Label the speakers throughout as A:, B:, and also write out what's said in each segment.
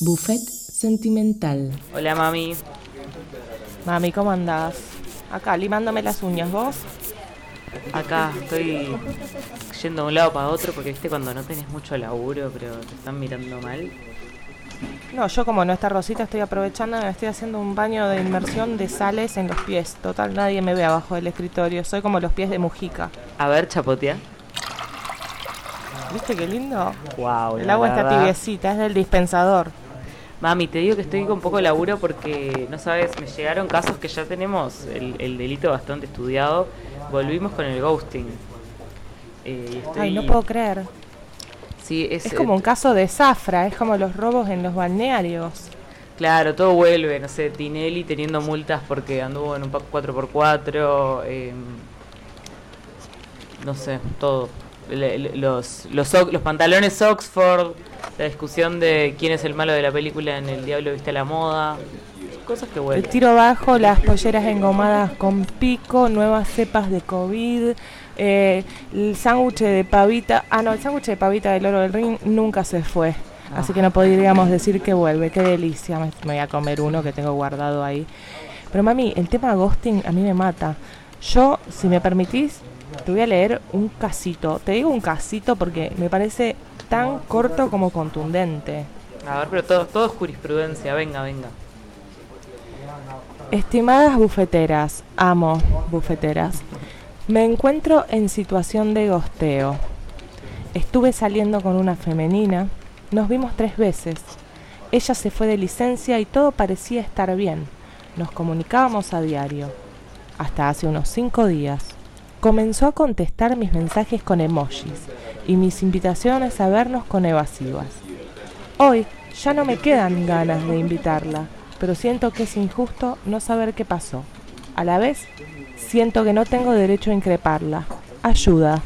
A: Buffet sentimental.
B: Hola mami.
C: Mami, ¿cómo andás? Acá, limándome las uñas, ¿vos?
B: Acá estoy yendo de un lado para otro porque viste cuando no tenés mucho laburo pero te están mirando mal.
C: No, yo como no está Rosita estoy aprovechando, me estoy haciendo un baño de inmersión de sales en los pies. Total, nadie me ve abajo del escritorio. Soy como los pies de Mujica.
B: A ver, chapotea.
C: ¿Viste qué lindo?
B: Wow,
C: El agua está tibiecita, es del dispensador.
B: Mami, te digo que estoy con un poco de laburo porque, no sabes, me llegaron casos que ya tenemos el, el delito bastante estudiado. Volvimos con el ghosting. Eh, estoy-
C: Ay, no puedo creer.
B: Sí, es,
C: Es como
B: eh,
C: un caso de zafra, es como los robos en los balnearios.
B: Claro, todo vuelve, no sé, Tinelli teniendo multas porque anduvo en un pack 4x4, eh, no sé, todo. Le- le- Los, los pantalones Oxford, la discusión de quién es el malo de la película en El Diablo Viste a la Moda, cosas que
C: El
B: vuelven.
C: tiro bajo, las polleras engomadas con pico, nuevas cepas de COVID, eh, el sándwich de pavita. Ah, no, el sándwich de pavita del oro del ring nunca se fue. Así que no podríamos decir que vuelve. Qué delicia. Me voy a comer uno que tengo guardado ahí. Pero mami, el tema ghosting a mí me mata. Yo, si me permitís, te voy a leer un casito. Te digo un casito porque me parece tan corto como contundente.
B: A ver, pero todo, todo es jurisprudencia, venga, venga.
C: Estimadas bufeteras, amo bufeteras. Me encuentro en situación de gosteo. Estuve saliendo con una femenina, nos vimos tres veces. Ella se fue de licencia y todo parecía estar bien. Nos comunicábamos a diario. Hasta hace unos cinco días. Comenzó a contestar mis mensajes con emojis y mis invitaciones a vernos con evasivas. Hoy ya no me quedan ganas de invitarla, pero siento que es injusto no saber qué pasó. A la vez, siento que no tengo derecho a increparla. Ayuda.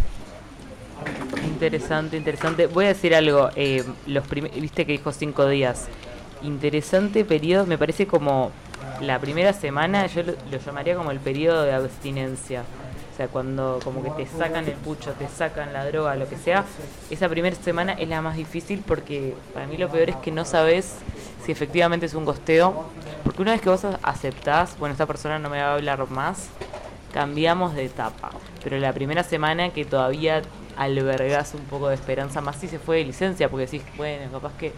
B: Interesante, interesante. Voy a decir algo. eh, los Viste que dijo cinco días. Interesante periodo. Me parece como la primera semana. Yo lo, lo llamaría como el periodo de abstinencia. O sea, cuando como que te sacan el pucho, te sacan la droga, lo que sea. Esa primera semana es la más difícil porque para mí lo peor es que no sabes si efectivamente es un gosteo. Porque una vez que vos aceptás, bueno, esta persona no me va a hablar más, cambiamos de etapa. Pero la primera semana que todavía albergas un poco de esperanza, más si se fue de licencia, porque decís, bueno, capaz que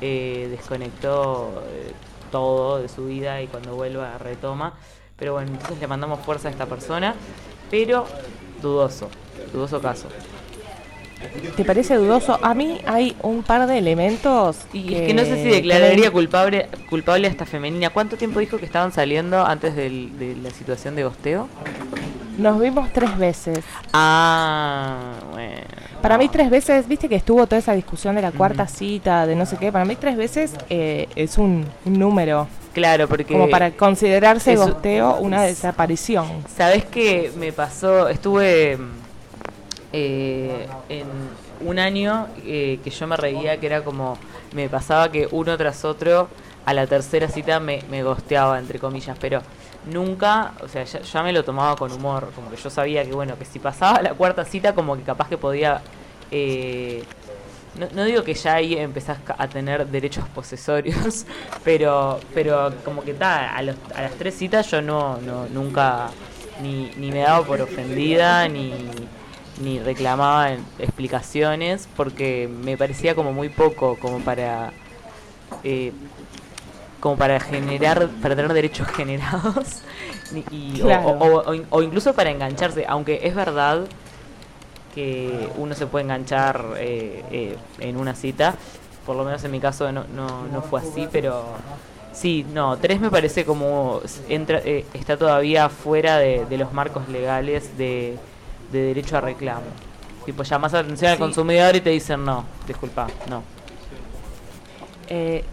B: eh, desconectó eh, todo de su vida y cuando vuelva retoma. Pero bueno, entonces le mandamos fuerza a esta persona, pero dudoso, dudoso caso.
C: ¿Te parece dudoso? A mí hay un par de elementos.
B: Y es que no sé si declararía culpable, culpable a esta femenina. ¿Cuánto tiempo dijo que estaban saliendo antes del- de la situación de gosteo?
C: Nos vimos tres veces.
B: Ah, bueno.
C: Para mí tres veces, viste que estuvo toda esa discusión de la cuarta cita, de no sé qué, para mí tres veces eh, es un, un número,
B: Claro, porque...
C: como para considerarse
B: eso-
C: gosteo una desaparición.
B: ¿Sabes qué me pasó? Estuve eh, en un año eh, que yo me reía, que era como, me pasaba que uno tras otro a la tercera cita me, me gosteaba, entre comillas, pero nunca, o sea, ya, ya me lo tomaba con humor, como que yo sabía que, bueno, que si pasaba la cuarta cita, como que capaz que podía... eh, no, no digo que ya ahí empezás a tener derechos posesorios, pero pero como que ta, a, los- a las tres citas yo no, no nunca ni, ni me daba por ofendida ni, ni reclamaba explicaciones porque me parecía como muy poco como para eh, como para generar para tener derechos generados y, o-
C: Claro.
B: o- o in- o incluso para engancharse aunque es verdad que uno se puede enganchar eh, eh, en una cita. Por lo menos en mi caso no, no, no fue así, pero sí, no, tres me parece como entra, eh, está todavía fuera de, de los marcos legales de, de derecho a reclamo. Tipo, llamas la atención al
C: Sí.
B: consumidor y te dicen no, disculpa, no.
C: Eh,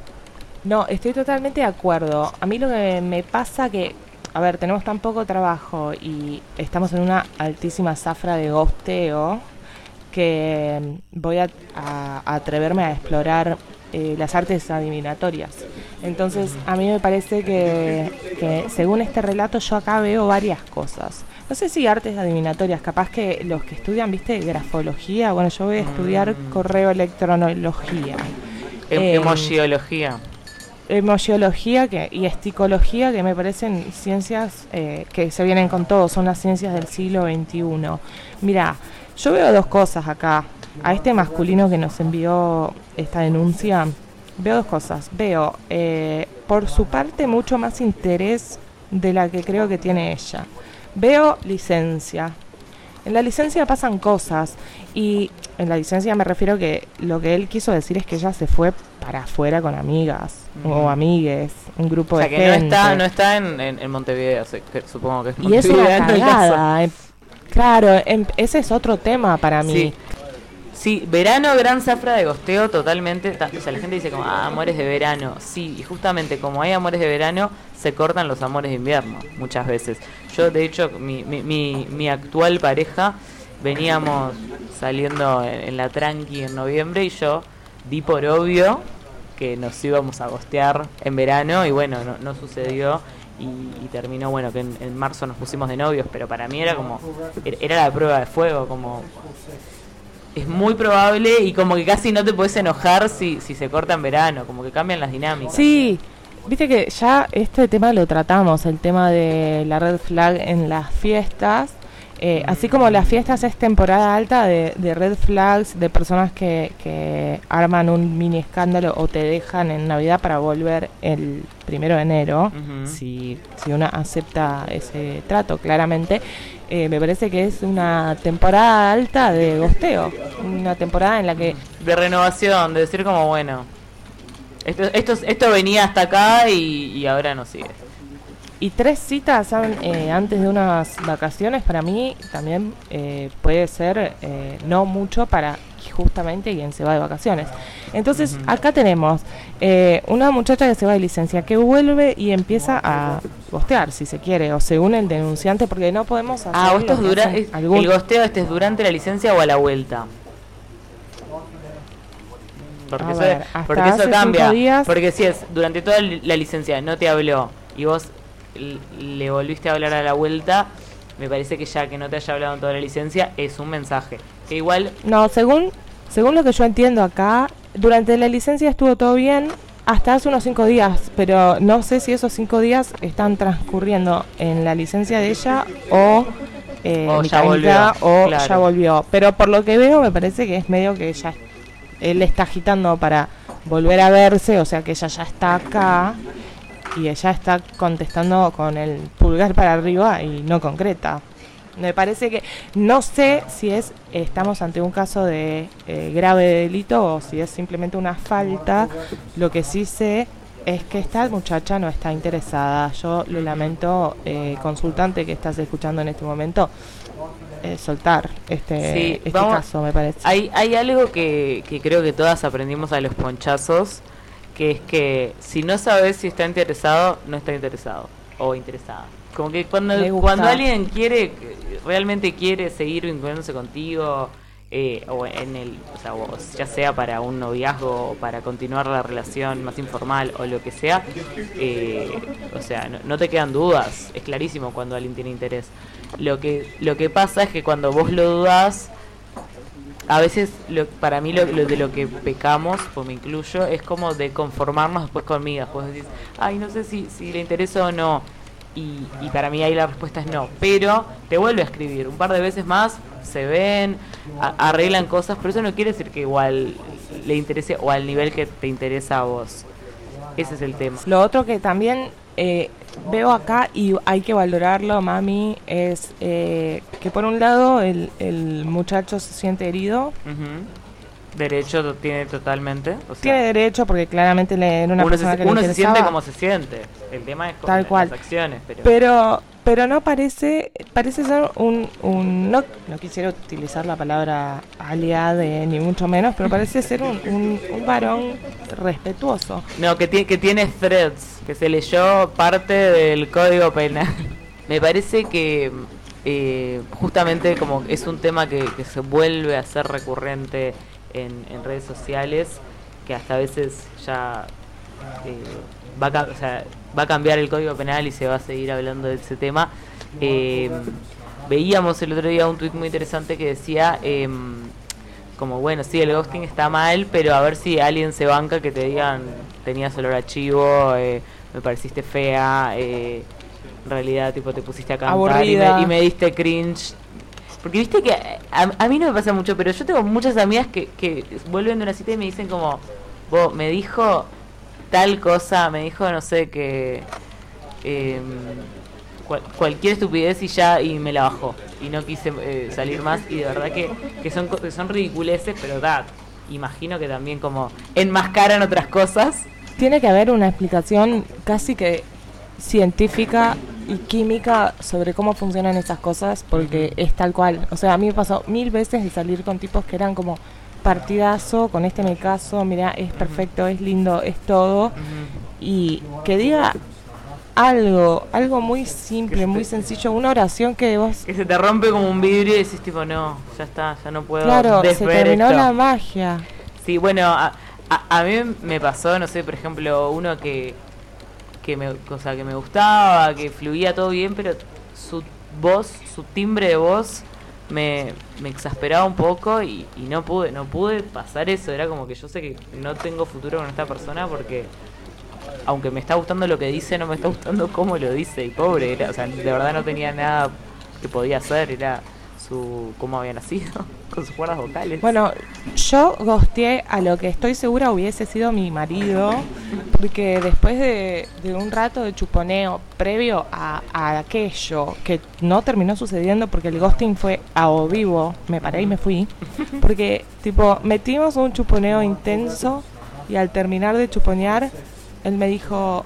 C: no, estoy totalmente de acuerdo. A mí lo que me pasa que, a ver, tenemos tan poco trabajo y estamos en una altísima zafra de gosteo que mm, voy a, a- a atreverme a explorar eh, las artes adivinatorias. Entonces, a mí me parece que, que según este relato yo acá veo varias cosas. No sé si artes adivinatorias, capaz que los que estudian, viste, grafología, bueno, yo voy a estudiar
B: Mm.
C: correo electronología.
B: Em-
C: Em,
B: Emojiología.
C: Emociología que, y esticología, que me parecen ciencias eh, que se vienen con todo, son las ciencias del siglo XXI. Mira, yo veo dos cosas acá. A este masculino que nos envió esta denuncia, veo dos cosas. Veo, eh, por su parte, mucho más interés de la que creo que tiene ella. Veo licencia. En la licencia pasan cosas y en la licencia me refiero que lo que él quiso decir es que ella se fue para afuera con amigas o amigues, un grupo
B: O sea
C: de
B: que no
C: gente.
B: está, no está en, en- en Montevideo, se- que supongo que es
C: y es una
B: Montevideo, no
C: cagada. eh. Claro, em- ese es otro tema para mí.
B: Sí. Sí, verano, gran zafra de gosteo totalmente. ta- O sea, la gente dice como, ah, amores de verano. Sí, y justamente como hay amores de verano, se cortan los amores de invierno, muchas veces. Yo, de hecho, mi, mi, mi, mi actual pareja, veníamos saliendo en, la tranqui en noviembre y yo di por obvio que nos íbamos a gostear en verano y bueno, no, no sucedió. Y, terminó, bueno, que en, en marzo nos pusimos de novios, pero para mí era como, era- era la prueba de fuego, como es muy probable y como que casi no te puedes enojar si, si se corta en verano, como que cambian las dinámicas.
C: Sí, viste que ya este tema lo tratamos, el tema de la red flag en las fiestas. Eh, así como las fiestas es temporada alta de, de red flags, de personas que, que arman un mini escándalo o te dejan en Navidad para volver el primero de enero, si, si una acepta ese trato claramente, eh, me parece que es una temporada alta de gosteo, una temporada en la que
B: De renovación, de decir como, bueno, esto, esto, esto venía hasta acá y, y ahora no sigue.
C: Y tres citas eh, antes de unas vacaciones para mí también eh, puede ser eh, no mucho para justamente quien se va de vacaciones. Entonces acá tenemos eh, una muchacha que se va de licencia, que vuelve y empieza a gostear si se quiere, o según el denunciante, porque no podemos hacer
B: Ah, esto es dura, es-
C: algún-
B: el gosteo este es durante la licencia o a la vuelta. Porque
C: A
B: eso,
C: ver,
B: porque cambia.
C: días-
B: Porque si es durante toda la licencia no te habló y vos le volviste a hablar a la vuelta, me parece que ya que no te haya hablado en toda la licencia es un mensaje. Que igual
C: No, según, según lo que yo entiendo acá, durante la licencia estuvo todo bien hasta hace unos cinco días, pero no sé si esos cinco días están transcurriendo en la licencia de ella o, eh,
B: O ya volvió,
C: o
B: claro.
C: ya volvió. Pero por lo que veo me parece que es medio que ya él está agitando para volver a verse, o sea que ella ya está acá y ella está contestando con el pulgar para arriba y no concreta. Me parece que no sé si es estamos ante un caso de eh, grave delito o si es simplemente una falta. Lo que sí sé es que esta muchacha no está interesada. Yo lo lamento, eh, consultante que estás escuchando en este momento, eh, soltar este,
B: Sí,
C: este
B: vamos-
C: caso, me parece.
B: Hay, hay algo que, que creo que todas aprendimos a los ponchazos, que es que si no sabes si está interesado, no está interesado o interesada. Como que cuando, cuando alguien quiere, realmente quiere seguir vinculándose contigo, eh, o en el, o sea, o ya sea para un noviazgo o para continuar la relación más informal o lo que sea, eh, o sea, no, no te quedan dudas, es clarísimo cuando alguien tiene interés. Lo que, lo que pasa es que cuando vos lo dudas, a veces lo, para mí lo, de lo que pecamos, pues me incluyo, es como de conformarnos después conmigo. Pues decís, ay, no sé si, le interesa o no. Y, y para mí ahí la respuesta es no. Pero te vuelve a escribir un par de veces más, se ven, arreglan cosas, pero eso no quiere decir que igual le interese o al nivel que te interesa a vos. Ese es el tema.
C: Lo otro que también eh, veo acá y hay que valorarlo, mami, es eh, que por un lado el, el muchacho se siente herido.
B: Derecho tiene totalmente. O sea,
C: Tiene derecho porque claramente le, era una persona
B: se,
C: que le
B: uno se siente como se siente. El tema es como
C: Tal cual.
B: las acciones. Pero,
C: Pero, pero no parece, parece ser un, un no, no quisiera utilizar la palabra aliade ni mucho menos, pero parece ser un, un, un varón respetuoso.
B: No, que, tiene que tiene threads, que se leyó parte del código penal. Me parece que eh, justamente como es un tema que, que se vuelve a ser recurrente en, en redes sociales, que hasta a veces ya eh, va, a, o sea, va a cambiar el código penal y se va a seguir hablando de ese tema. Eh, veíamos el otro día un tuit muy interesante que decía... em, como bueno, sí, el ghosting está mal, pero a ver si alguien se banca que te digan, tenías olor a chivo, eh, me pareciste fea, eh, en realidad tipo te pusiste a cantar y me, y me diste cringe. Porque viste que a, a mí no me pasa mucho, pero yo tengo muchas amigas que, que vuelven de una cita y me dicen como, vos, me dijo tal cosa, me dijo, no sé, que em, cual- cualquier estupidez y ya, y me la bajó. Y no quise eh, salir más, y de verdad que, que son, que son ridiculeces, pero da, imagino que también como enmascaran otras cosas.
C: Tiene que haber una explicación casi que científica y química sobre cómo funcionan esas cosas, porque es tal cual. O sea, a mí me pasó mil veces de salir con tipos que eran como partidazo, con este me caso, mira, es perfecto, es lindo, es todo. Y que diga algo, algo muy simple, muy sencillo, una oración que vos...
B: Que se te rompe como un vidrio y decís tipo, no, ya está, ya no puedo
C: Claro, se terminó
B: esto".
C: la magia.
B: Sí, bueno, a, a, a mí me pasó, no sé, por ejemplo, uno que que me, o sea, que me gustaba, que fluía todo bien, pero su voz, su timbre de voz me, me exasperaba un poco y, y no pude, no pude pasar eso. Era como que yo sé que no tengo futuro con esta persona porque aunque me está gustando lo que dice, no me está gustando cómo lo dice. Y pobre, era, o sea, de verdad no tenía nada que podía hacer, era su cómo había nacido, con sus cuerdas vocales.
C: Bueno, yo gosteé a lo que estoy segura hubiese sido mi marido, porque después de, un rato de chuponeo previo a, a aquello que no terminó sucediendo porque el ghosting fue a o vivo, me paré y me fui, porque tipo metimos un chuponeo intenso y al terminar de chuponear, él me dijo,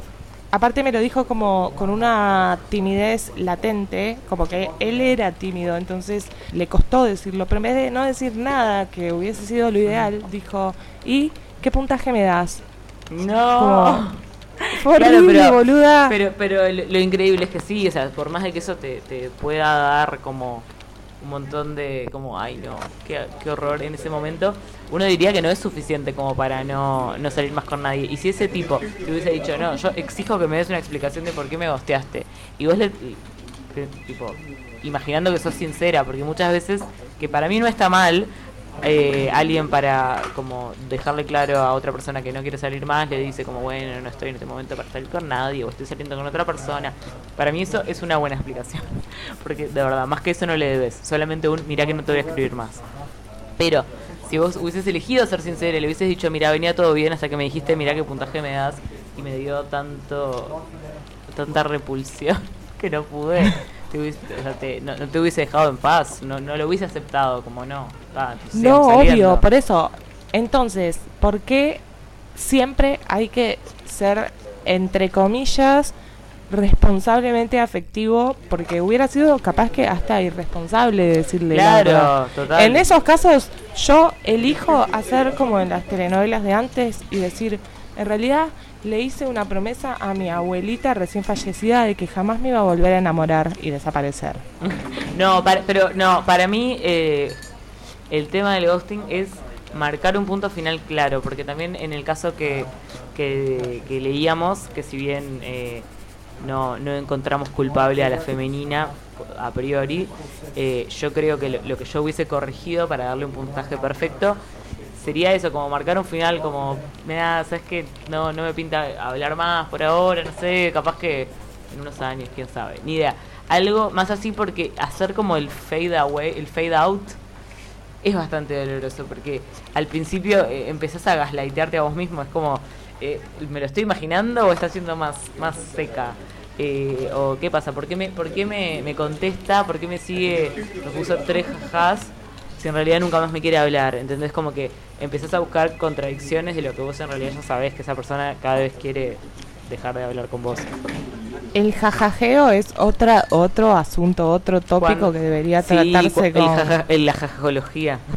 C: aparte me lo dijo como con una timidez latente, como que él era tímido, entonces le costó decirlo, pero en vez de no decir nada, que hubiese sido lo ideal, dijo, ¿y qué puntaje me das?
B: no.
C: Como,
B: Claro,
C: horrible,
B: pero-
C: boluda.
B: Pero, pero lo, lo increíble es que sí, o sea, por más de que eso te, te pueda dar como un montón de, como, ay no, qué, horror en ese momento, uno diría que no es suficiente como para no, no salir más con nadie. Y si ese tipo te hubiese dicho, no, yo exijo que me des una explicación de por qué me gosteaste, y vos le, tipo, imaginando que sos sincera, porque muchas veces, que para mí no está mal, eh, alguien para como dejarle claro a otra persona que no quiere salir más le dice como bueno no estoy en este momento para salir con nadie o estoy saliendo con otra persona para mí eso es una buena explicación porque de verdad más que eso no le debes solamente un mira que no te voy a escribir más pero si vos hubieses elegido ser sincera y le hubieses dicho mira venía todo bien hasta que me dijiste mira qué puntaje me das y me dio tanto tanta repulsión que no pude te hubiese- o sea, te- no, no te hubiese dejado en paz no, no lo hubiese aceptado como no ah,
C: No, obvio, por eso. Entonces, ¿por qué siempre hay que ser, entre comillas, responsablemente afectivo? Porque hubiera sido capaz que hasta irresponsable de decirle.
B: Claro, total.
C: En esos casos, yo elijo hacer como en las telenovelas de antes y decir, en realidad le hice una promesa a mi abuelita recién fallecida de que jamás me iba a volver a enamorar y desaparecer.
B: No, para- pero no, para mí eh, el tema del ghosting es marcar un punto final claro, porque también en el caso que, que, leíamos, que si bien eh, no, no encontramos culpable a la femenina a priori, eh, yo creo que lo que yo hubiese corregido para darle un puntaje perfecto sería eso, como marcar un final, como, mira, sabes que no, no me pinta hablar más por ahora, no sé, capaz que en unos años, quién sabe, ni idea. Algo más así porque hacer como el fade away, el fade out, es bastante doloroso porque al principio eh, empezás a gaslightearte a vos mismo, es como, eh, ¿me lo estoy imaginando o está siendo más, más seca? Eh, o qué pasa, ¿por qué, me, por qué me, me contesta? ¿Por qué me sigue? Me puso tres jajas si en realidad nunca más me quiere hablar. ¿Entendés? Como que empezás a buscar contradicciones de lo que vos en realidad ya sabés que esa persona cada vez quiere dejar de hablar con vos.
C: El jajajeo es otra otro asunto, otro tópico
B: Cuando-
C: que debería
B: Sí,
C: tratarse
B: cu- el
C: con...
B: jaja- el- la jajología.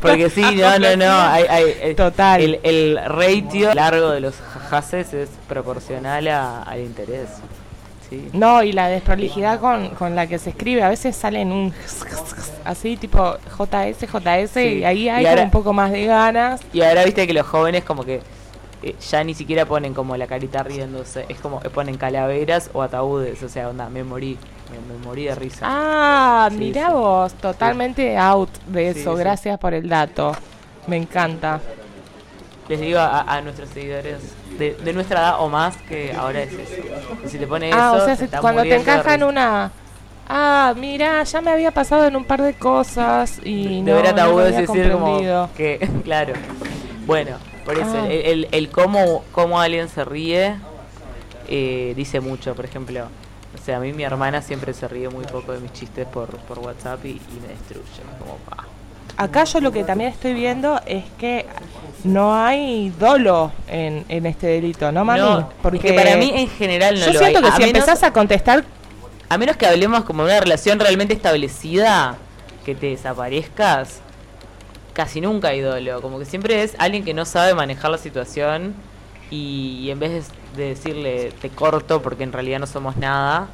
B: Porque sí, no, no, no. Hay, hay- eh,
C: Total.
B: El, el ratio largo de los jajases es proporcional a- al interés. Sí.
C: No, y la desprolijidad con, con la que se escribe, a veces salen un así tipo JS, JS,
B: Sí.
C: y ahí hay
B: Y
C: como
B: ahora-
C: un poco más de ganas.
B: Y ahora viste que los jóvenes como que eh, ya ni siquiera ponen como la carita riéndose, es como ponen calaveras o ataúdes, o sea, onda, me morí, me, morí de risa.
C: Ah, mira vos, totalmente out de eso, gracias por el dato, me encanta.
B: Les digo a, nuestros seguidores de, nuestra edad o más que ahora es eso. si te pone
C: ah,
B: eso,
C: o sea, cuando te encajan una... Ah, mira, ya me había pasado en un par de cosas y
B: de
C: no,
B: ver ataúdes decir como que, claro. Bueno, por eso, ah. el, el, cómo, cómo alguien se ríe eh, dice mucho. Por ejemplo, o sea, a mí mi hermana siempre se ríe muy poco de mis chistes por, por WhatsApp y, me destruye. Como,
C: Acá yo lo que también estoy viendo es que no hay dolo en, en este delito, ¿no, mami?
B: porque para mí en general no
C: yo siento que si empezás a contestar...
B: A menos que hablemos como de una relación realmente establecida, que te desaparezcas, casi nunca hay dolo. Como que siempre es alguien que no sabe manejar la situación y, en vez de, decirle te corto porque en realidad no somos nada,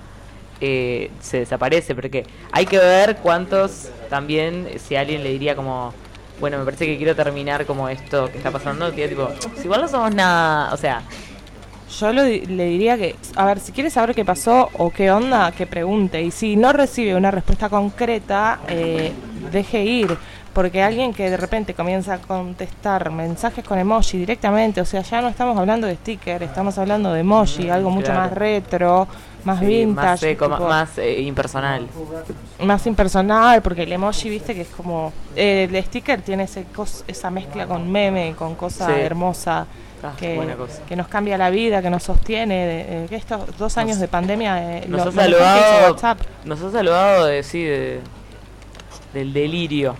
B: eh, se desaparece. Porque hay que ver cuántos también, si alguien le diría como, bueno, me parece que quiero terminar como esto que está pasando, que tipo, si igual no somos nada, o sea...
C: Yo le diría que, a ver, si quiere saber qué pasó o qué onda, que pregunte. Y si no recibe una respuesta concreta, eh, deje ir porque alguien que de repente comienza a contestar mensajes con emoji directamente, o sea, ya no estamos hablando de sticker, estamos hablando de emoji, algo mucho más retro, más vintage,
B: más, eh, impersonal.
C: Más impersonal, porque el emoji, viste, que es como... Eh, el sticker tiene ese esa mezcla con meme, con cosa hermosa. Ah, que, que, nos cambia la vida, que nos sostiene, que estos dos años de pandemia
B: eh, nos, ha saludado, nos ha saludado de, sí, del delirio.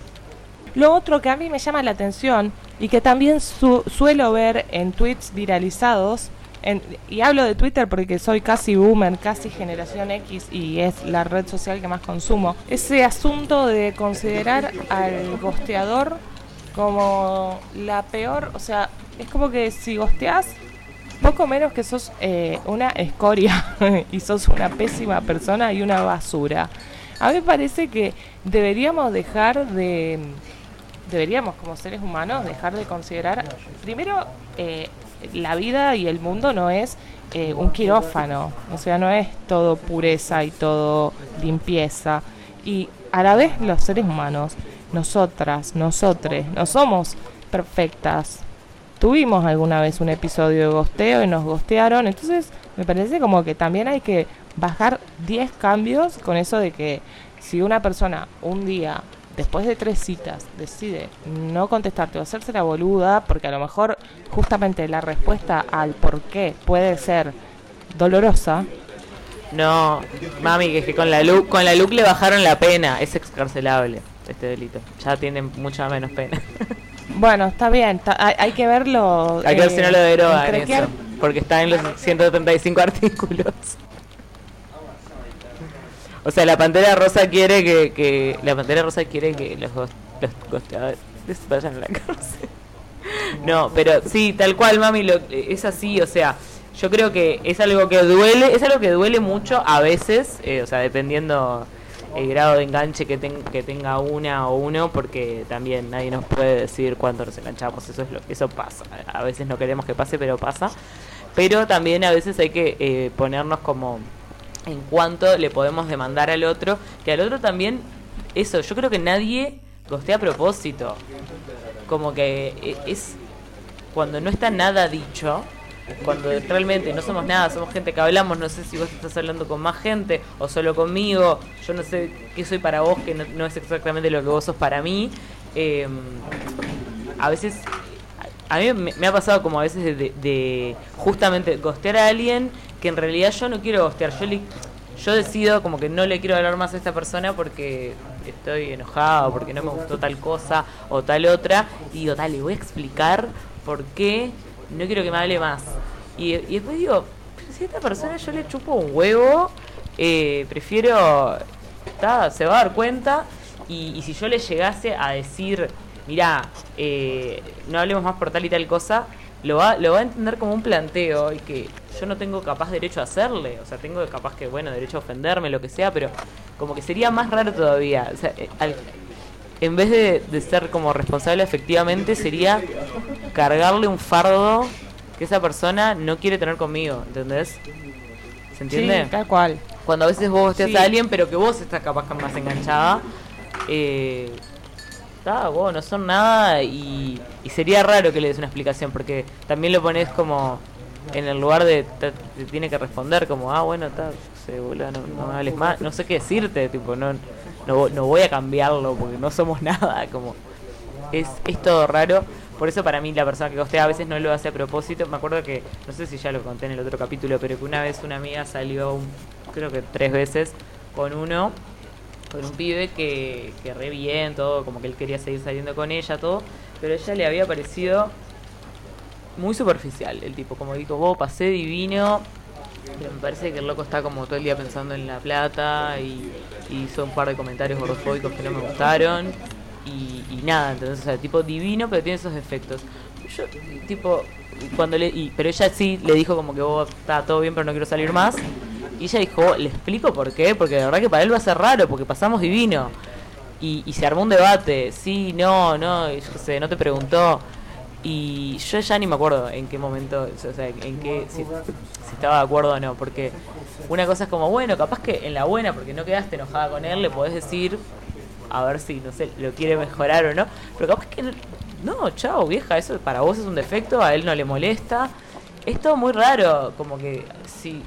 C: Lo otro que a mí me llama la atención y que también suelo ver en tweets viralizados, y hablo de Twitter porque soy casi boomer, casi generación X y es la red social que más consumo, ese asunto de considerar al gosteador como la peor, o sea, es como que si gosteás, poco menos que sos eh, una escoria y sos una pésima persona y una basura. A mí me parece que deberíamos dejar de deberíamos como seres humanos dejar de considerar, primero, eh, la vida y el mundo no es eh, un quirófano, o sea, no es todo pureza y todo limpieza. Y a la vez los seres humanos, nosotras, nosotres, no somos perfectas. Tuvimos alguna vez un episodio de gosteo y nos gostearon, entonces me parece como que también hay que bajar 10 cambios con eso de que si una persona un día después de tres citas decide no contestarte o hacerse la boluda, porque a lo mejor justamente la respuesta al por qué puede ser dolorosa.
B: No, mami, que es que con la LUC, con la LUC le bajaron la pena, es excarcelable este delito. Ya tiene mucha menos pena.
C: Bueno, está bien, hay, que verlo.
B: Hay que ver si no lo derogan eso, porque está en los 135 artículos. O sea, la Pantera Rosa quiere que, que la Pantera Rosa quiere que los, los vayan a la cárcel. No, pero sí, tal cual, mami, lo, es así, o sea, yo creo que es algo que duele, es algo que duele mucho a veces, eh, o sea, dependiendo el grado de enganche que, que tenga una o uno, porque también nadie nos puede decir cuánto nos enganchamos, eso es lo eso pasa. A veces no queremos que pase, pero pasa. Pero también a veces hay que eh, ponernos como en cuanto le podemos demandar al otro, que al otro también, eso, yo creo que nadie gostea a propósito. Como que e, es cuando no está nada dicho, cuando realmente no somos nada, somos gente que hablamos, no sé si vos estás hablando con más gente o solo conmigo, yo no sé qué soy para vos, que no, es exactamente lo que vos sos para mí. Em, a veces, a mí me, ha pasado como a veces de, de justamente gostear a alguien que en realidad yo no quiero gostear, yo, yo decido como que no le quiero hablar más a esta persona porque estoy enojado, porque no me gustó tal cosa o tal otra, y digo, dale, voy a explicar por qué no quiero que me hable más. Y, después digo, si a esta persona yo le chupo un huevo, eh, prefiero, se va a dar cuenta, y, si yo le llegase a decir, mira, eh, no hablemos más por tal y tal cosa, lo va, lo va a entender como un planteo y que yo no tengo capaz derecho a hacerle. O sea, tengo capaz que, bueno, derecho a ofenderme, lo que sea, pero como que sería más raro todavía. O sea, eh, en vez de, de, ser como responsable efectivamente, sería cargarle un fardo que esa persona no quiere tener conmigo, ¿entendés? ¿Se entiende?
C: Sí, tal cual.
B: Cuando a veces vos te
C: Sí.
B: a alguien, pero que vos estás capaz que más enganchada, eh, está, vos no son nada y, y sería raro que le des una explicación, porque también lo pones como en el lugar de te, te tiene que responder como, ah, bueno, está, sé, no, no me hables más, no sé qué decirte, tipo, no, no, no voy a cambiarlo porque no somos nada, como, es, es todo raro. Por eso para mí la persona que costea a veces no lo hace a propósito. Me acuerdo que, no sé si ya lo conté en el otro capítulo, pero que una vez una amiga salió, creo que tres veces, con uno, con un pibe que, que re bien, todo, como que él quería seguir saliendo con ella, todo, pero ella le había parecido muy superficial el tipo, como dijo, vos pasé divino, pero me parece que el loco está como todo el día pensando en la plata y, y hizo un par de comentarios gordofóbicos que no me gustaron y, nada, entonces, o tipo divino, pero tiene esos defectos. Yo, tipo, cuando le. Y, pero ella sí le dijo como que vos está todo bien, pero no quiero salir más. Y ella dijo, le explico por qué, porque de verdad que para él va a ser raro, porque pasamos divino. Y, y se armó un debate, sí, no, no, yo sé, no te preguntó. Y yo ya ni me acuerdo en qué momento, o sea, en qué, si, si estaba de acuerdo o no, porque una cosa es como, bueno, capaz que en la buena, porque no quedaste enojada con él, le podés decir, a ver si, no sé, lo quiere mejorar o no, pero capaz que no, no, chao, vieja, eso para vos es un defecto, a él no le molesta. Es todo muy raro, como que sí,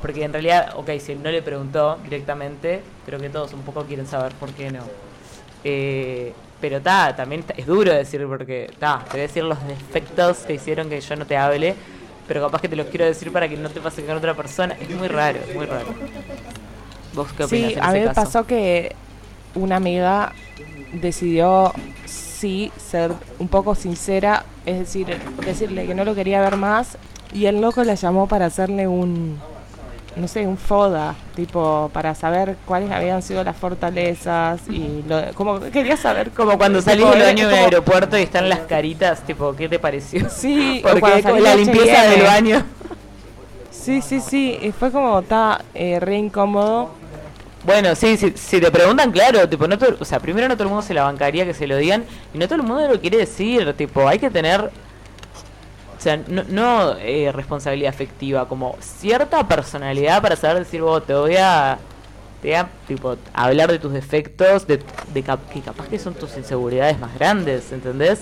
B: porque en realidad, ok, si él no le preguntó directamente, creo que todos un poco quieren saber por qué no. Eh, pero ta, también ta- es duro decir porque ta, te voy a decir los defectos que hicieron que yo no te hable, pero capaz que te los quiero decir para que no te pase con otra persona. Es muy raro, es muy raro. ¿Vos qué opinas
C: Sí,
B: en
C: a mí me pasó que una amiga decidió sí ser un poco sincera, es decir, decirle que no lo quería ver más y el loco la llamó para hacerle un, no sé, un foda, tipo para saber cuáles habían sido las fortalezas y lo, como quería saber
B: Como cuando salís del baño de un aeropuerto y están las caritas, tipo, ¿qué te pareció?
C: Sí,
B: Porque con la limpieza
C: H&M.
B: del baño.
C: Sí, sí, sí, y fue como está eh, re incómodo.
B: Bueno, sí, sí, si te preguntan, claro, tipo, no todo- o sea, primero no todo el mundo se la bancaría que se lo digan y no todo el mundo lo quiere decir, tipo, hay que tener, o sea, no, no eh, responsabilidad afectiva, como cierta personalidad para saber decir, vos, te voy a, te voy a, tipo, hablar de tus defectos, de, de cap- que capaz que son tus inseguridades más grandes, ¿entendés?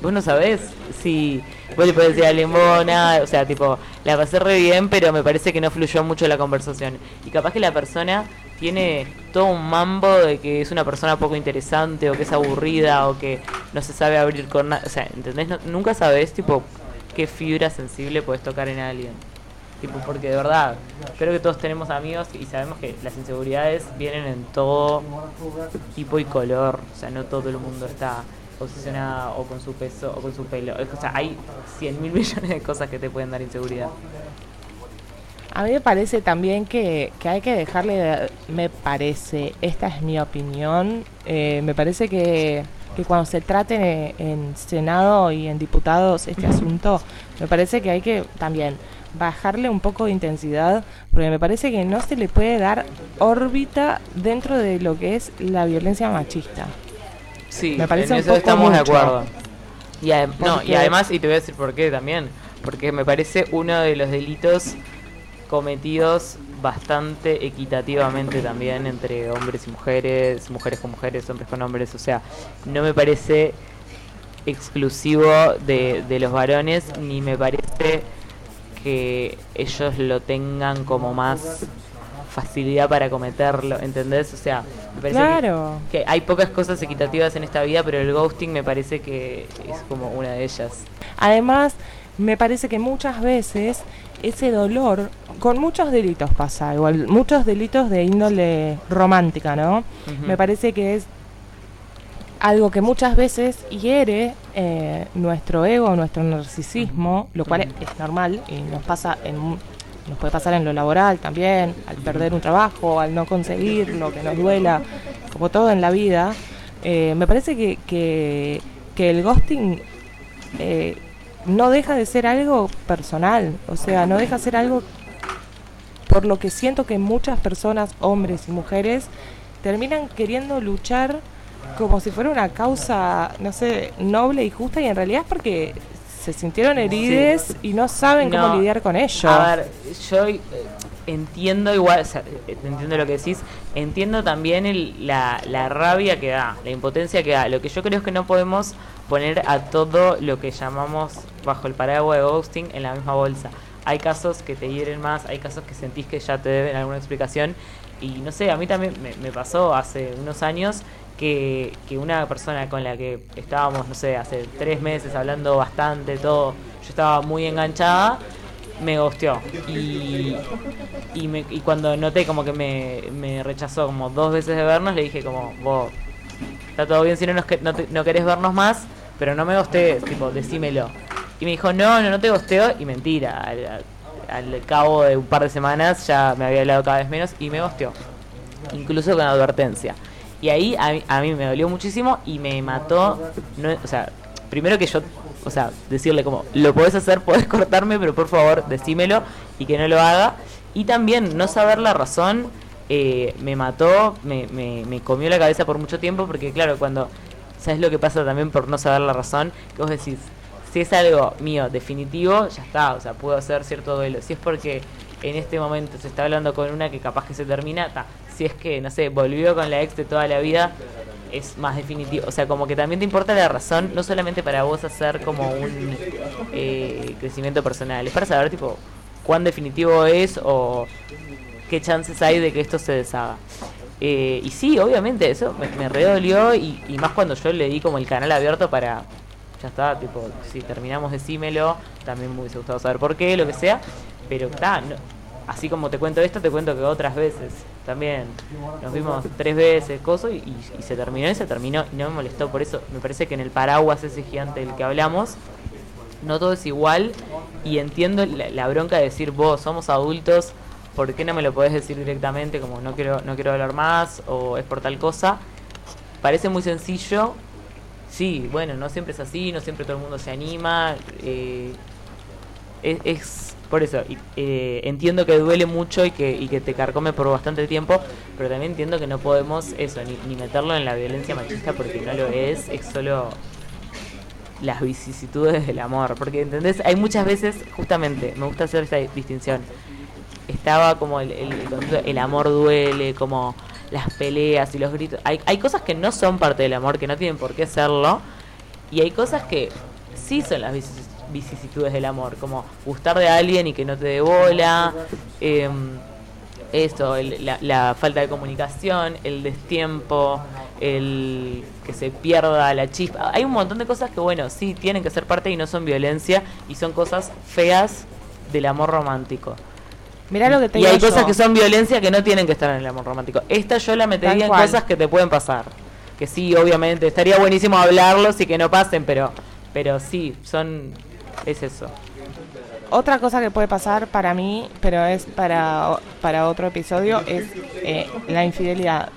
B: Vos no sabés si vos le podés decir a nada, o sea, tipo, la pasé re bien, pero me parece que no fluyó mucho la conversación. Y capaz que la persona tiene todo un mambo de que es una persona poco interesante, o que es aburrida, o que no se sabe abrir con nada. O sea, ¿entendés? No- nunca sabés, tipo, qué fibra sensible puedes tocar en alguien. Tipo, porque de verdad, creo que todos tenemos amigos y sabemos que las inseguridades vienen en todo tipo y color. O sea, no todo el mundo está obsesionado o con su peso o con su pelo. O sea, hay 100 mil millones de cosas que te pueden dar inseguridad.
C: A mí me parece también que, que hay que dejarle, de- me parece, esta es mi opinión, eh, me parece que, que cuando se trate en, en Senado y en diputados este asunto, me parece que hay que también bajarle un poco de intensidad, porque me parece que no se le puede dar órbita dentro de lo que es la violencia machista.
B: Sí,
C: Me parece
B: en
C: un
B: eso
C: poco
B: estamos de acuerdo. Y, no, y además, y te voy a decir por qué también, porque me parece uno de los delitos cometidos bastante equitativamente también entre hombres y mujeres, mujeres con mujeres, hombres con hombres, o sea, no me parece exclusivo de, de los varones, ni me parece que ellos lo tengan como más facilidad para cometerlo, ¿entendés? O sea, me parece que-
C: Claro.
B: que hay pocas cosas equitativas en esta vida, pero el ghosting me parece que es como una de ellas.
C: Además, me parece que muchas veces ese dolor, con muchos delitos pasa, igual, muchos delitos de índole romántica, ¿no? Me parece que es algo que muchas veces hiere eh, nuestro ego, nuestro narcisismo, lo cual es normal y nos pasa en nos puede pasar en lo laboral también, al perder un trabajo, al no conseguirlo, que nos duela, como todo en la vida. Eh, me parece que, que, que el ghosting eh, no deja de ser algo personal, o sea, no deja de ser algo por lo que siento que muchas personas, hombres y mujeres, terminan queriendo luchar como si fuera una causa, no sé, noble y justa y en realidad es porque se sintieron heridas y no saben
B: No.
C: cómo lidiar con ello.
B: A ver, yo eh, entiendo igual, o sea, entiendo lo que decís, entiendo también el- la, la rabia que da, la impotencia que da. Lo que yo creo es que no podemos poner a todo lo que llamamos bajo el paraguas de ghosting en la misma bolsa. Hay casos que te hieren más, hay casos que sentís que ya te deben alguna explicación. Y no sé, a mí también me, me pasó hace unos años que, que una persona con la que estábamos, no sé, hace tres meses hablando bastante, todo, yo estaba muy enganchada, me gosteó. Y, y, me- y cuando noté como que me, me rechazó como dos veces de vernos, le dije como, vos, está todo bien si no, nos no, no querés vernos más, pero no me gostees, tipo, decímelo. Y me dijo, no, no, no te gosteo, y mentira, al, cabo de un par de semanas ya me había hablado cada vez menos y me gosteó. Incluso con advertencia. Y ahí a a mí me dolió muchísimo y me mató, no, o sea, primero que yo, o sea, decirle como, lo podés hacer, podés cortarme, pero por favor decímelo y que no lo haga. Y también no saber la razón eh, me mató, me, me, me comió la cabeza por mucho tiempo, porque claro, cuando, ¿sabes lo que pasa también por no saber la razón? Que vos decís, si es algo mío definitivo, ya está, o sea, puedo hacer cierto duelo. Si es porque en este momento se está hablando con una que capaz que se termina, ta. si es que, no sé, volvió con la ex de toda la vida, es más definitivo. O sea, como que también te importa la razón, no solamente para vos hacer como un eh, crecimiento personal, es para saber, tipo, cuán definitivo es o qué chances hay de que esto se deshaga. Eh, y sí, obviamente, eso me, me redolió y, y más cuando yo le di como el canal abierto para, ya está, tipo, si terminamos decímelo, también me hubiese gustado saber por qué, lo que sea, pero está, no- así como te cuento esto, te cuento que otras veces también nos vimos tres veces, coso, y, se terminó y se terminó y no me molestó, por eso. Me parece que en el paraguas ese gigante del que hablamos, no todo es igual y entiendo la, la bronca de decir vos somos adultos ¿por qué no me lo podés decir directamente como no quiero no quiero hablar más o es por tal cosa parece muy sencillo sí bueno no siempre es así no siempre todo el mundo se anima eh, es, es por eso eh, entiendo que duele mucho y que, y que te carcome por bastante tiempo pero también entiendo que no podemos eso ni, ni meterlo en la violencia machista porque no lo es es solo las vicisitudes del amor. Porque, ¿entendés? Hay muchas veces, justamente, me gusta hacer esta distinción. Estaba como el, el, el amor duele, como las peleas y los gritos. Hay, hay cosas que no son parte del amor, que no tienen por qué serlo. Y hay cosas que sí son las vicis- vicisitudes del amor, como gustar de alguien y que no te dé bola. em, esto, el- la, la falta de comunicación, el destiempo, el que se pierda la chispa. Hay un montón de cosas que, bueno, sí, tienen que ser parte y no son violencia y son cosas feas del amor romántico.
C: Mirá lo que te
B: y hay cosas que son violencia que no tienen que estar en el amor romántico. Esta yo la metería en cosas que te pueden pasar. Que sí, obviamente, estaría buenísimo hablarlos y que no pasen, pero, pero sí, son... es eso.
C: Otra cosa que puede pasar para mí, pero es para, para otro episodio, es eh, la infidelidad.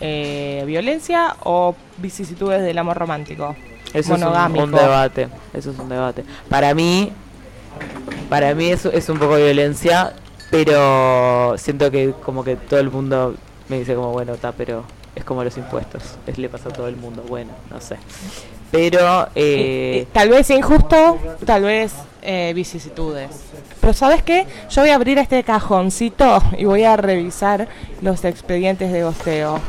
C: Eh, ¿Violencia o vicisitudes del amor romántico?
B: Eso es un,
C: Monogámico.
B: un debate. Eso es un debate. Para mí, para mí eso es un poco violencia, pero siento que como que todo el mundo me dice como bueno está, pero es como los impuestos, es le pasa a todo el mundo. Bueno, no sé. Pero
C: Eh,
B: eh,
C: tal vez injusto, tal vez eh, vicisitudes. Pero ¿sabes qué? Yo voy a abrir este cajoncito y voy a revisar los expedientes de gosteo.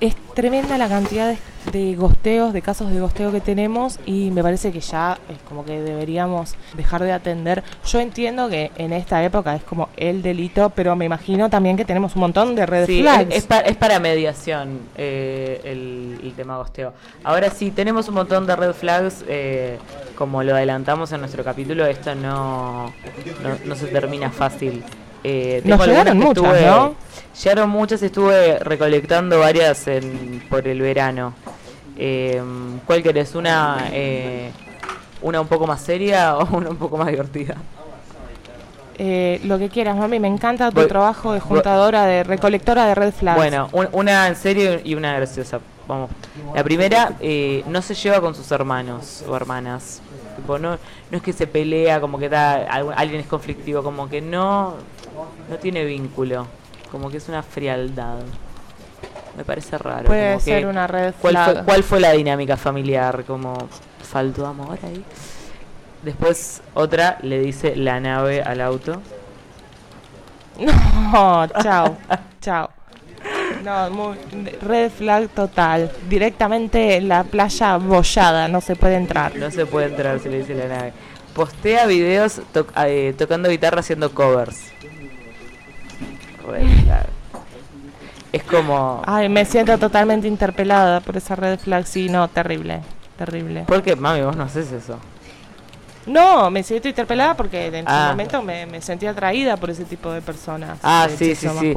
C: Es tremenda la cantidad de, de gosteos, de casos de gosteo que tenemos y me parece que ya es como que deberíamos dejar de atender. Yo entiendo que en esta época es como el delito, pero me imagino también que tenemos un montón de red
B: Sí,
C: flags.
B: es, es pa- es para mediación eh, el, el tema gosteo. Ahora sí, tenemos un montón de red flags, eh, como lo adelantamos en nuestro capítulo, esto no, no, no se termina fácil. Eh,
C: Nos llegaron muchas,
B: estuve-
C: ¿no?
B: Llegaron muchas estuve recolectando varias en, por el verano. Eh, ¿Cuál querés? ¿Una, eh, ¿Una un poco más seria o una un poco más divertida?
C: Eh, lo que quieras, mami, me encanta tu
B: Voy-
C: trabajo de juntadora, de recolectora de red flags.
B: Bueno, un- una en serio y una graciosa. Vamos. La primera, eh, no se lleva con sus hermanos o hermanas. Tipo, no, no es que se pelea, como que da, alguien es conflictivo, como que no, no tiene vínculo. Como que es una frialdad. Me parece raro.
C: Puede
B: como que-
C: ser una red
B: ¿cuál
C: flag.
B: fue, ¿Cuál fue la dinámica familiar? Como faltó amor ahí. Después otra le dice la nave al auto.
C: No, chao, chao. No, muy, red flag total. Directamente en la playa bollada, no se puede entrar.
B: No se puede entrar, se le dice la nave. Postea videos to- eh, tocando guitarra haciendo covers. Red flag. Es como...
C: Ay, me siento totalmente interpelada por esa red flag. Sí, no, terrible, terrible.
B: ¿Por qué, mami, vos no haces eso?
C: No, me siento interpelada porque en
B: Ah.
C: su momento me, me sentí atraída por ese tipo de personas.
B: Ah, sí, sí, sí.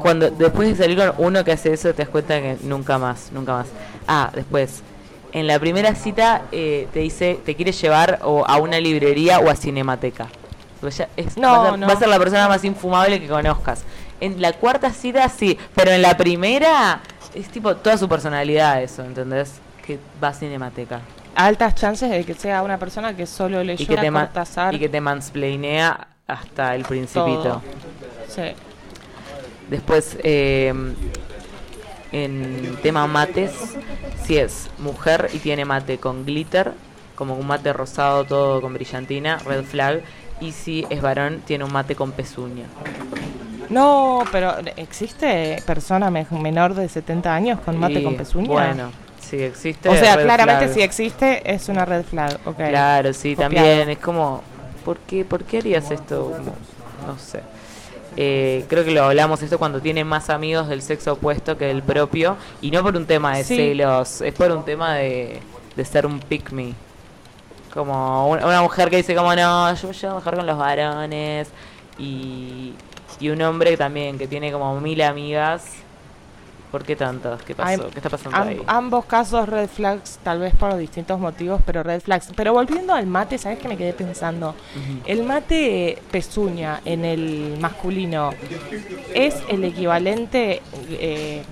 B: Cuando después de salir con uno que hace eso, te das cuenta que nunca más, nunca más. Ah, después. En la primera cita eh, te dice, te quieres llevar o a una librería o a cinemateca. Porque ya es-
C: No,
B: va, a ser,
C: no.
B: va a ser la persona más infumable que conozcas. En la cuarta cita sí, pero en la primera es tipo toda su personalidad eso, ¿entendés? Que va a cinemateca.
C: Altas chances de que sea una persona que solo leyó
B: Y que, te
C: Cortázar.
B: y que te mansplainea hasta el principito.
C: Todo. Sí.
B: Después, eh, en tema mates, si es mujer y tiene mate con glitter, como un mate rosado todo con brillantina, red flag. Y si es varón, tiene un mate con pezuña.
C: No, pero ¿existe persona me- menor de 70 años con mate con pezuña?
B: Bueno, sí existe.
C: o sea, claramente
B: flag.
C: si existe es una red flag. ok.
B: Claro, sí,
C: Copiado.
B: también. Es como, ¿por qué, ¿por qué harías esto? No sé. Eh, creo que lo hablamos esto cuando tiene más amigos del sexo opuesto que del propio. Y no por un tema de
C: Sí.
B: celos, es por un tema de, de ser un pick me. Como un- una mujer que dice como no, yo yo mejor con los varones. Y, y un hombre también que tiene como mil amigas. ¿Por qué tantas? ¿Qué pasó? ¿Qué está pasando
C: Am-
B: ahí?
C: ambos casos red flags, tal vez por distintos motivos, pero red flags. Pero volviendo al mate, ¿sabes qué me quedé pensando? El mate pezuña en el masculino es el equivalente eh,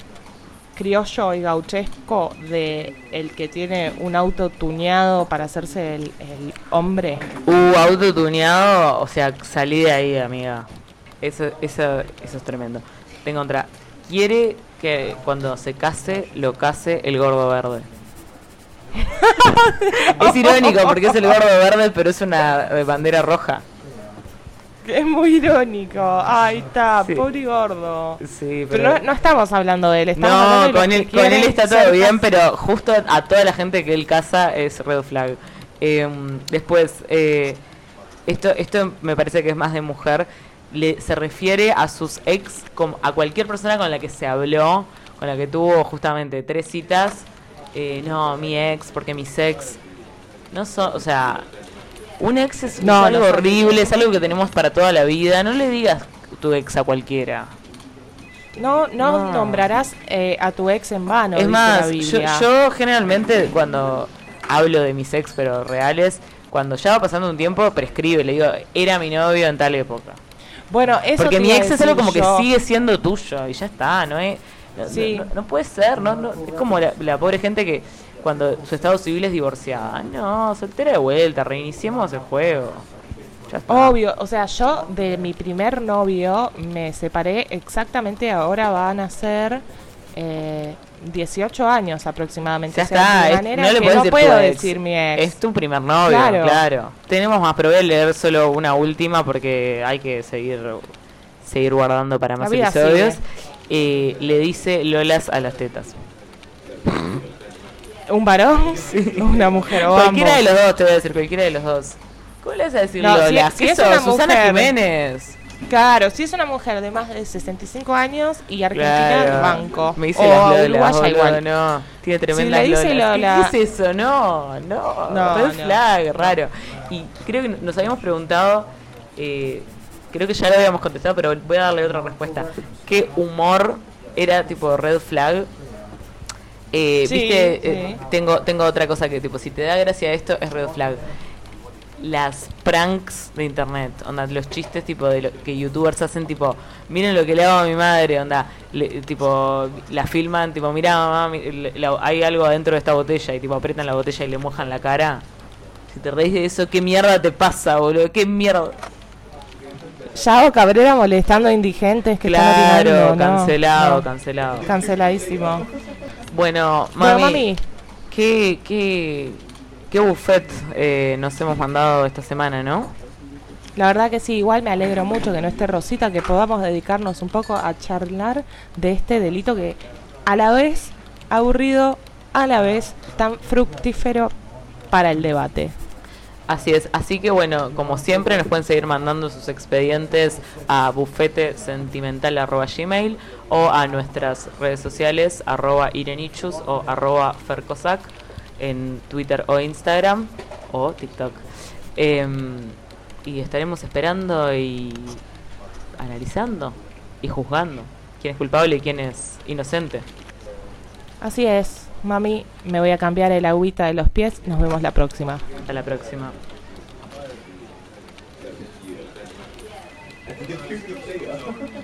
C: criollo y gauchesco de el que tiene un auto tuneado para hacerse el, el hombre.
B: Uh, autotuneado, o sea, salí de ahí, amiga. Eso, eso, eso es tremendo. Tengo otra. Quiere que cuando se case, lo case el gordo verde. es irónico porque es el gordo verde, pero es una bandera roja.
C: Es muy irónico. Ahí está,
B: Sí.
C: pobre gordo.
B: Sí,
C: Pero no, no estamos hablando de él, estamos hablando
B: No,
C: de los
B: con él, con él
C: quieren
B: está todo bien, pero justo a toda la gente que él casa es red flag. Em, después, eh, esto, esto me parece que es más de mujer. Le, se refiere a sus ex, como a cualquier persona con la que se habló, con la que tuvo justamente tres citas. Eh, no, mi ex, porque mis ex. No son, o sea, un ex es,
C: No,
B: algo
C: no
B: horrible, es algo que tenemos para toda la vida. No le digas tu ex a cualquiera.
C: No, no,
B: No.
C: nombrarás eh, a tu ex en vano.
B: es más, yo, yo generalmente cuando hablo de mis ex, pero reales, cuando ya va pasando un tiempo, prescribe, le digo, era mi novio en tal época.
C: Bueno, eso
B: Porque mi ex es algo como
C: yo.
B: que sigue siendo tuyo y ya está, ¿no es? No,
C: Sí.
B: no puede ser, no, no, es como la, la pobre gente que cuando su estado civil es divorciada. No, soltera de vuelta, reiniciemos el juego. Ya está.
C: Obvio, o sea, yo de mi primer novio me separé exactamente ahora van a ser eh, 18 años aproximadamente.
B: Ya
C: O sea, de
B: está, es-
C: manera
B: no le puedes
C: no
B: decir
C: puedo
B: tu ex.
C: decir mi ex.
B: Es tu primer novio,
C: Claro.
B: claro. Tenemos más, pero voy a leer solo una última porque hay que seguir seguir guardando para más episodios. Eh, le dice Lolas a las tetas.
C: ¿Un varón? Una mujer o
B: cualquiera
C: ambos.
B: de los dos, te voy a decir, cualquiera de los dos. ¿Cómo le vas a decir
C: No, si- si
B: ¿Qué
C: es
B: sos?
C: una
B: Susana
C: mujer.
B: Jiménez.
C: Claro, si es una mujer de más de 65 años y Argentina,
B: Claro.
C: banco.
B: Me dice
C: o
B: las Lolas,
C: uruguaya
B: boludo,
C: igual.
B: no. Tiene tremenda
C: le dice Lola-
B: ¿Qué es eso? No, no.
C: No,
B: Red
C: no.
B: flag, raro. Y creo que nos habíamos preguntado, eh, creo que ya lo habíamos contestado, pero voy a darle otra respuesta. ¿Qué humor era tipo red flag? Eh,
C: Sí,
B: Viste, Eh, tengo, tengo otra cosa que tipo, si te da gracia esto, es red flag. Las pranks de internet, onda, los chistes tipo de lo que youtubers hacen tipo, miren lo que le hago a mi madre, onda, le- tipo, la filman, tipo, mira mamá, mi- le- la- hay algo adentro de esta botella y tipo apretan la botella y le mojan la cara. Si te reís de eso, ¿qué mierda te pasa, boludo? ¿Qué mierda?
C: Yao Cabrera molestando a indigentes que están
B: Claro,
C: orinando, ¿no?
B: cancelado,
C: No.
B: cancelado.
C: Canceladísimo.
B: Bueno,
C: Bueno,
B: mami,
C: mami,
B: ¿qué, qué, qué buffet eh, nos hemos mandado esta semana, ¿no?
C: La verdad que sí, igual me alegro mucho que no esté Rosita, que podamos dedicarnos un poco a charlar de este delito que a la vez aburrido, a la vez tan fructífero para el debate.
B: Así es, así que bueno, como siempre nos pueden seguir mandando sus expedientes a bufetesentimental.gmail o a nuestras redes sociales arroba irenichus o arroba fercosac en Twitter o Instagram o TikTok. Em, y estaremos esperando y analizando y juzgando quién es culpable y quién es inocente.
C: Así es, mami, me voy a cambiar el agüita de los pies, nos vemos la próxima.
B: Hasta la próxima.